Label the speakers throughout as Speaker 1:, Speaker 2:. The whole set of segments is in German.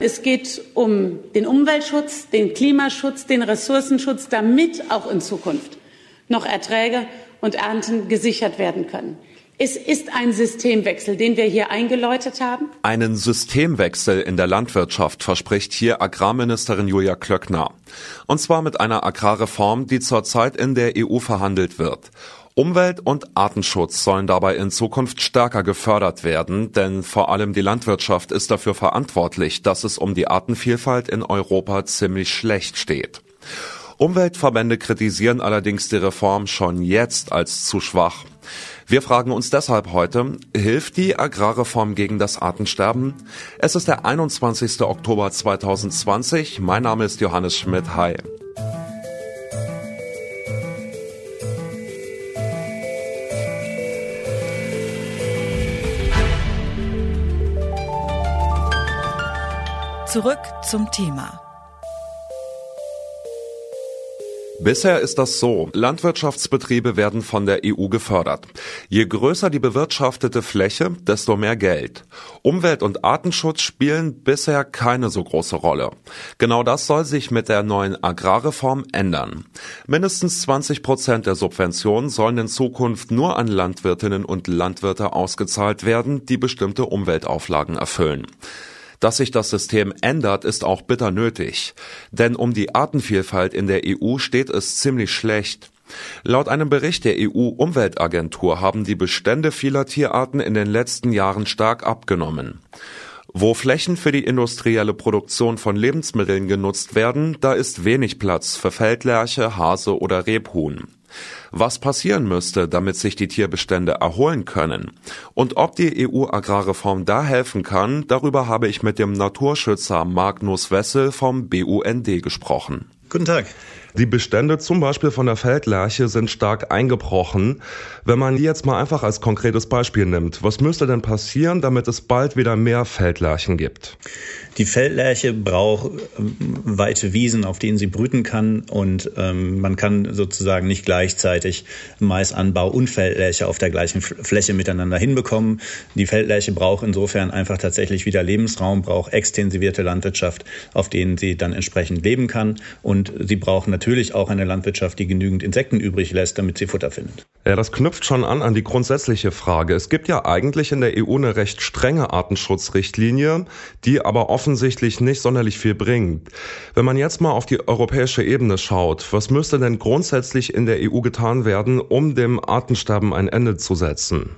Speaker 1: Es geht um den Umweltschutz, den Klimaschutz, den Ressourcenschutz, damit auch in Zukunft noch Erträge und Ernten gesichert werden können. Es ist ein Systemwechsel, den wir hier eingeläutet haben.
Speaker 2: Einen Systemwechsel in der Landwirtschaft verspricht hier Agrarministerin Julia Klöckner. Und zwar mit einer Agrarreform, die zurzeit in der EU verhandelt wird. Umwelt- und Artenschutz sollen dabei in Zukunft stärker gefördert werden, denn vor allem die Landwirtschaft ist dafür verantwortlich, dass es um die Artenvielfalt in Europa ziemlich schlecht steht. Umweltverbände kritisieren allerdings die Reform schon jetzt als zu schwach. Wir fragen uns deshalb heute, hilft die Agrarreform gegen das Artensterben? Es ist der 21. Oktober 2020. Mein Name ist Johannes Schmidt. Hi.
Speaker 3: Zurück zum Thema.
Speaker 2: Bisher ist das so. Landwirtschaftsbetriebe werden von der EU gefördert. Je größer die bewirtschaftete Fläche, desto mehr Geld. Umwelt- und Artenschutz spielen bisher keine so große Rolle. Genau das soll sich mit der neuen Agrarreform ändern. Mindestens 20 Prozent der Subventionen sollen in Zukunft nur an Landwirtinnen und Landwirte ausgezahlt werden, die bestimmte Umweltauflagen erfüllen. Dass sich das System ändert, ist auch bitter nötig. Denn um die Artenvielfalt in der EU steht es ziemlich schlecht. Laut einem Bericht der EU-Umweltagentur haben die Bestände vieler Tierarten in den letzten Jahren stark abgenommen. Wo Flächen für die industrielle Produktion von Lebensmitteln genutzt werden, da ist wenig Platz für Feldlerche, Hase oder Rebhuhn was passieren müsste, damit sich die Tierbestände erholen können. Und ob die EU-Agrarreform da helfen kann, darüber habe ich mit dem Naturschützer Magnus Wessel vom BUND gesprochen.
Speaker 4: Guten Tag.
Speaker 2: Die Bestände zum Beispiel von der Feldlerche sind stark eingebrochen. Wenn man die jetzt mal einfach als konkretes Beispiel nimmt, was müsste denn passieren, damit es bald wieder mehr Feldlerchen gibt?
Speaker 4: Die Feldlerche braucht ähm, weite Wiesen, auf denen sie brüten kann und ähm, man kann sozusagen nicht gleichzeitig Maisanbau und Feldlerche auf der gleichen Fläche miteinander hinbekommen. Die Feldlerche braucht insofern einfach tatsächlich wieder Lebensraum, braucht extensivierte Landwirtschaft, auf denen sie dann entsprechend leben kann und sie braucht natürlich auch eine Landwirtschaft, die genügend Insekten übrig lässt, damit sie Futter findet.
Speaker 2: Ja, das knüpft schon an an die grundsätzliche Frage. Es gibt ja eigentlich in der EU eine recht strenge Artenschutzrichtlinie, die aber offensichtlich nicht sonderlich viel bringt. Wenn man jetzt mal auf die europäische Ebene schaut, was müsste denn grundsätzlich in der EU getan werden, um dem Artensterben ein Ende zu setzen?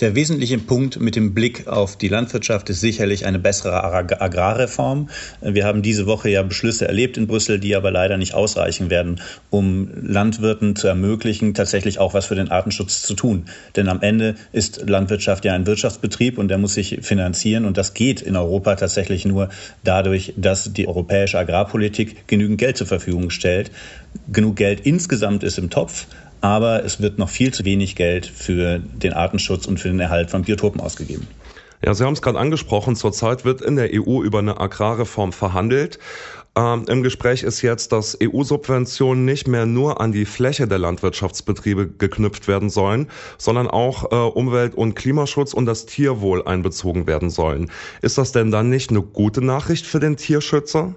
Speaker 4: Der wesentliche Punkt mit dem Blick auf die Landwirtschaft ist sicherlich eine bessere Agrarreform. Wir haben diese Woche ja Beschlüsse erlebt in Brüssel, die aber leider nicht ausreichen werden, um Landwirten zu ermöglichen, tatsächlich auch was für den Artenschutz zu tun. Denn am Ende ist Landwirtschaft ja ein Wirtschaftsbetrieb und der muss sich finanzieren und das geht in Europa tatsächlich nur dadurch, dass die europäische Agrarpolitik genügend Geld zur Verfügung stellt. Genug Geld insgesamt ist im Topf, aber es wird noch viel zu wenig Geld für den Artenschutz und für den Erhalt von Biotopen ausgegeben.
Speaker 2: Ja, Sie haben es gerade angesprochen, zurzeit wird in der EU über eine Agrarreform verhandelt. Ähm, Im Gespräch ist jetzt, dass EU-Subventionen nicht mehr nur an die Fläche der Landwirtschaftsbetriebe geknüpft werden sollen, sondern auch äh, Umwelt- und Klimaschutz und das Tierwohl einbezogen werden sollen. Ist das denn dann nicht eine gute Nachricht für den Tierschützer?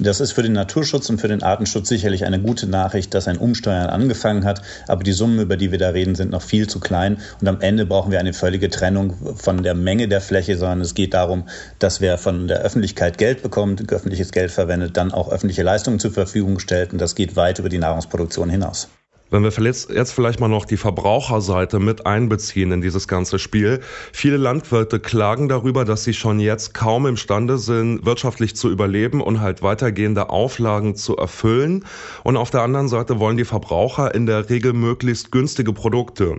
Speaker 4: Das ist für den Naturschutz und für den Artenschutz sicherlich eine gute Nachricht, dass ein Umsteuern angefangen hat. Aber die Summen, über die wir da reden, sind noch viel zu klein. Und am Ende brauchen wir eine völlige Trennung von der Menge der Fläche, sondern es geht darum, dass wer von der Öffentlichkeit Geld bekommt, öffentliches Geld verwendet, dann auch öffentliche Leistungen zur Verfügung stellt. Und das geht weit über die Nahrungsproduktion hinaus.
Speaker 2: Wenn wir jetzt vielleicht mal noch die Verbraucherseite mit einbeziehen in dieses ganze Spiel. Viele Landwirte klagen darüber, dass sie schon jetzt kaum imstande sind, wirtschaftlich zu überleben und halt weitergehende Auflagen zu erfüllen. Und auf der anderen Seite wollen die Verbraucher in der Regel möglichst günstige Produkte.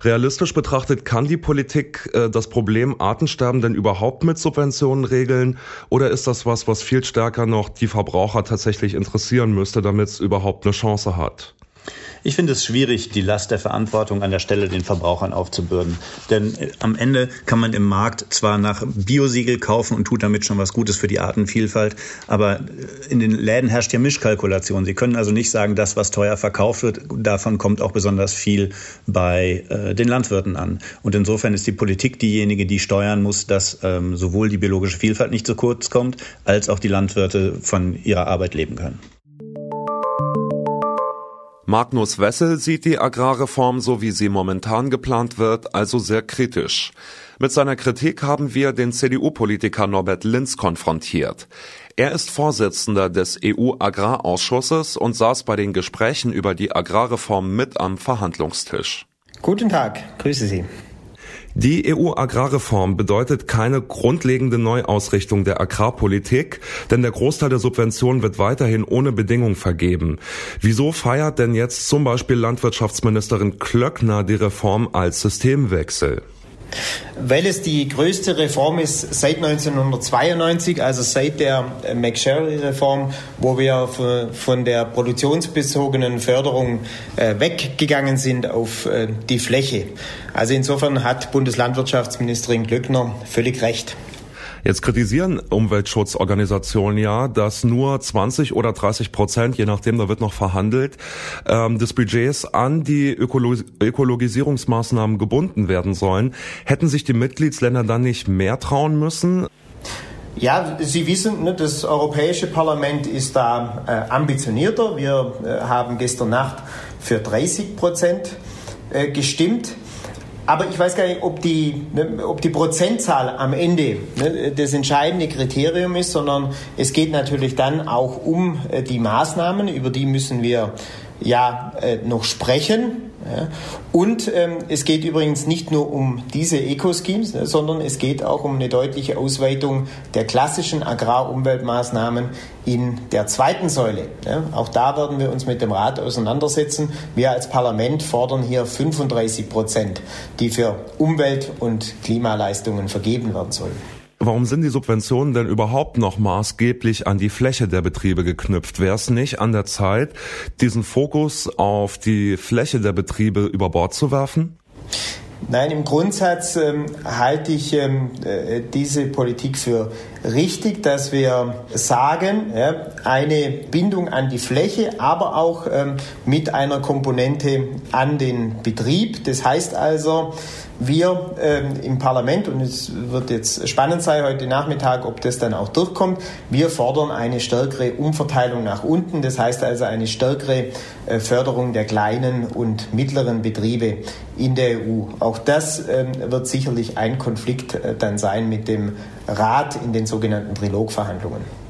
Speaker 2: Realistisch betrachtet kann die Politik äh, das Problem Artensterben denn überhaupt mit Subventionen regeln oder ist das was, was viel stärker noch die Verbraucher tatsächlich interessieren müsste, damit es überhaupt eine Chance hat?
Speaker 4: Ich finde es schwierig, die Last der Verantwortung an der Stelle den Verbrauchern aufzubürden. Denn äh, am Ende kann man im Markt zwar nach Biosiegel kaufen und tut damit schon was Gutes für die Artenvielfalt, aber äh, in den Läden herrscht ja Mischkalkulation. Sie können also nicht sagen, das, was teuer verkauft wird, davon kommt auch besonders viel bei äh, den Landwirten an. Und insofern ist die Politik diejenige, die steuern muss, dass ähm, sowohl die biologische Vielfalt nicht zu kurz kommt, als auch die Landwirte von ihrer Arbeit leben können.
Speaker 2: Magnus Wessel sieht die Agrarreform, so wie sie momentan geplant wird, also sehr kritisch. Mit seiner Kritik haben wir den CDU-Politiker Norbert Linz konfrontiert. Er ist Vorsitzender des EU-Agrarausschusses und saß bei den Gesprächen über die Agrarreform mit am Verhandlungstisch.
Speaker 3: Guten Tag, grüße Sie.
Speaker 2: Die EU-Agrarreform bedeutet keine grundlegende Neuausrichtung der Agrarpolitik, denn der Großteil der Subventionen wird weiterhin ohne Bedingung vergeben. Wieso feiert denn jetzt zum Beispiel Landwirtschaftsministerin Klöckner die Reform als Systemwechsel?
Speaker 3: Weil es die größte Reform ist seit 1992, also seit der McSherry-Reform, wo wir von der produktionsbezogenen Förderung äh, weggegangen sind auf äh, die Fläche. Also insofern hat Bundeslandwirtschaftsministerin Glöckner völlig recht.
Speaker 2: Jetzt kritisieren Umweltschutzorganisationen ja, dass nur 20 oder 30 Prozent, je nachdem, da wird noch verhandelt, ähm, des Budgets an die Ökolo Ökologisierungsmaßnahmen gebunden werden sollen. Hätten sich die Mitgliedsländer dann nicht mehr trauen müssen?
Speaker 3: Ja, Sie wissen, ne, das Europäische Parlament ist da äh, ambitionierter. Wir äh, haben gestern Nacht für 30 Prozent äh, gestimmt. Aber ich weiß gar nicht, ob die, ne, ob die Prozentzahl am Ende ne, das entscheidende Kriterium ist, sondern es geht natürlich dann auch um äh, die Maßnahmen, über die müssen wir ja äh, noch sprechen. Ja. Und ähm, es geht übrigens nicht nur um diese Eco-Schemes, ne, sondern es geht auch um eine deutliche Ausweitung der klassischen Agrarumweltmaßnahmen in der zweiten Säule. Ja. Auch da werden wir uns mit dem Rat auseinandersetzen. Wir als Parlament fordern hier 35 Prozent, die für Umwelt- und Klimaleistungen vergeben werden sollen.
Speaker 2: Warum sind die Subventionen denn überhaupt noch maßgeblich an die Fläche der Betriebe geknüpft? Wäre es nicht an der Zeit, diesen Fokus auf die Fläche der Betriebe über Bord zu werfen?
Speaker 3: Nein, im Grundsatz ähm, halte ich ähm, äh, diese Politik für richtig, dass wir sagen, ja, eine Bindung an die Fläche, aber auch ähm, mit einer Komponente an den Betrieb. Das heißt also, wir ähm, im Parlament, und es wird jetzt spannend sein heute Nachmittag, ob das dann auch durchkommt, wir fordern eine stärkere Umverteilung nach unten, das heißt also eine stärkere äh, Förderung der kleinen und mittleren Betriebe in der EU. Auch das ähm, wird sicherlich ein Konflikt äh, dann sein mit dem Rat in den sogenannten Trilogverhandlungen.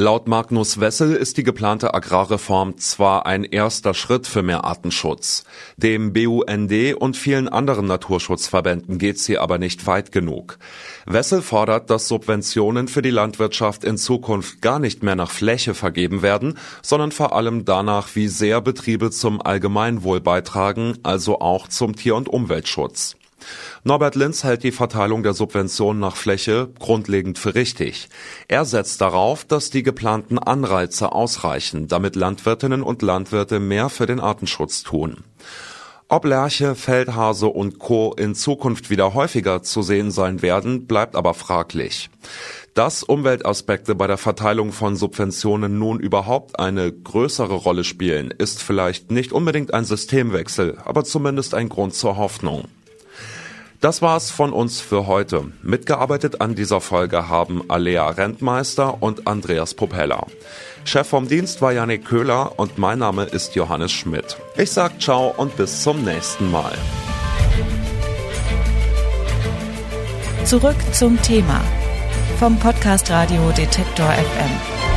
Speaker 2: Laut Magnus Wessel ist die geplante Agrarreform zwar ein erster Schritt für mehr Artenschutz. Dem BUND und vielen anderen Naturschutzverbänden geht sie aber nicht weit genug. Wessel fordert, dass Subventionen für die Landwirtschaft in Zukunft gar nicht mehr nach Fläche vergeben werden, sondern vor allem danach, wie sehr Betriebe zum Allgemeinwohl beitragen, also auch zum Tier- und Umweltschutz. Norbert Linz hält die Verteilung der Subventionen nach Fläche grundlegend für richtig. Er setzt darauf, dass die geplanten Anreize ausreichen, damit Landwirtinnen und Landwirte mehr für den Artenschutz tun. Ob Lerche, Feldhase und Co. in Zukunft wieder häufiger zu sehen sein werden, bleibt aber fraglich. Dass Umweltaspekte bei der Verteilung von Subventionen nun überhaupt eine größere Rolle spielen, ist vielleicht nicht unbedingt ein Systemwechsel, aber zumindest ein Grund zur Hoffnung. Das war's von uns für heute. Mitgearbeitet an dieser Folge haben Alea Rentmeister und Andreas Propeller. Chef vom Dienst war Janik Köhler und mein Name ist Johannes Schmidt. Ich sag ciao und bis zum nächsten Mal.
Speaker 5: Zurück zum Thema vom Podcast Radio Detektor FM.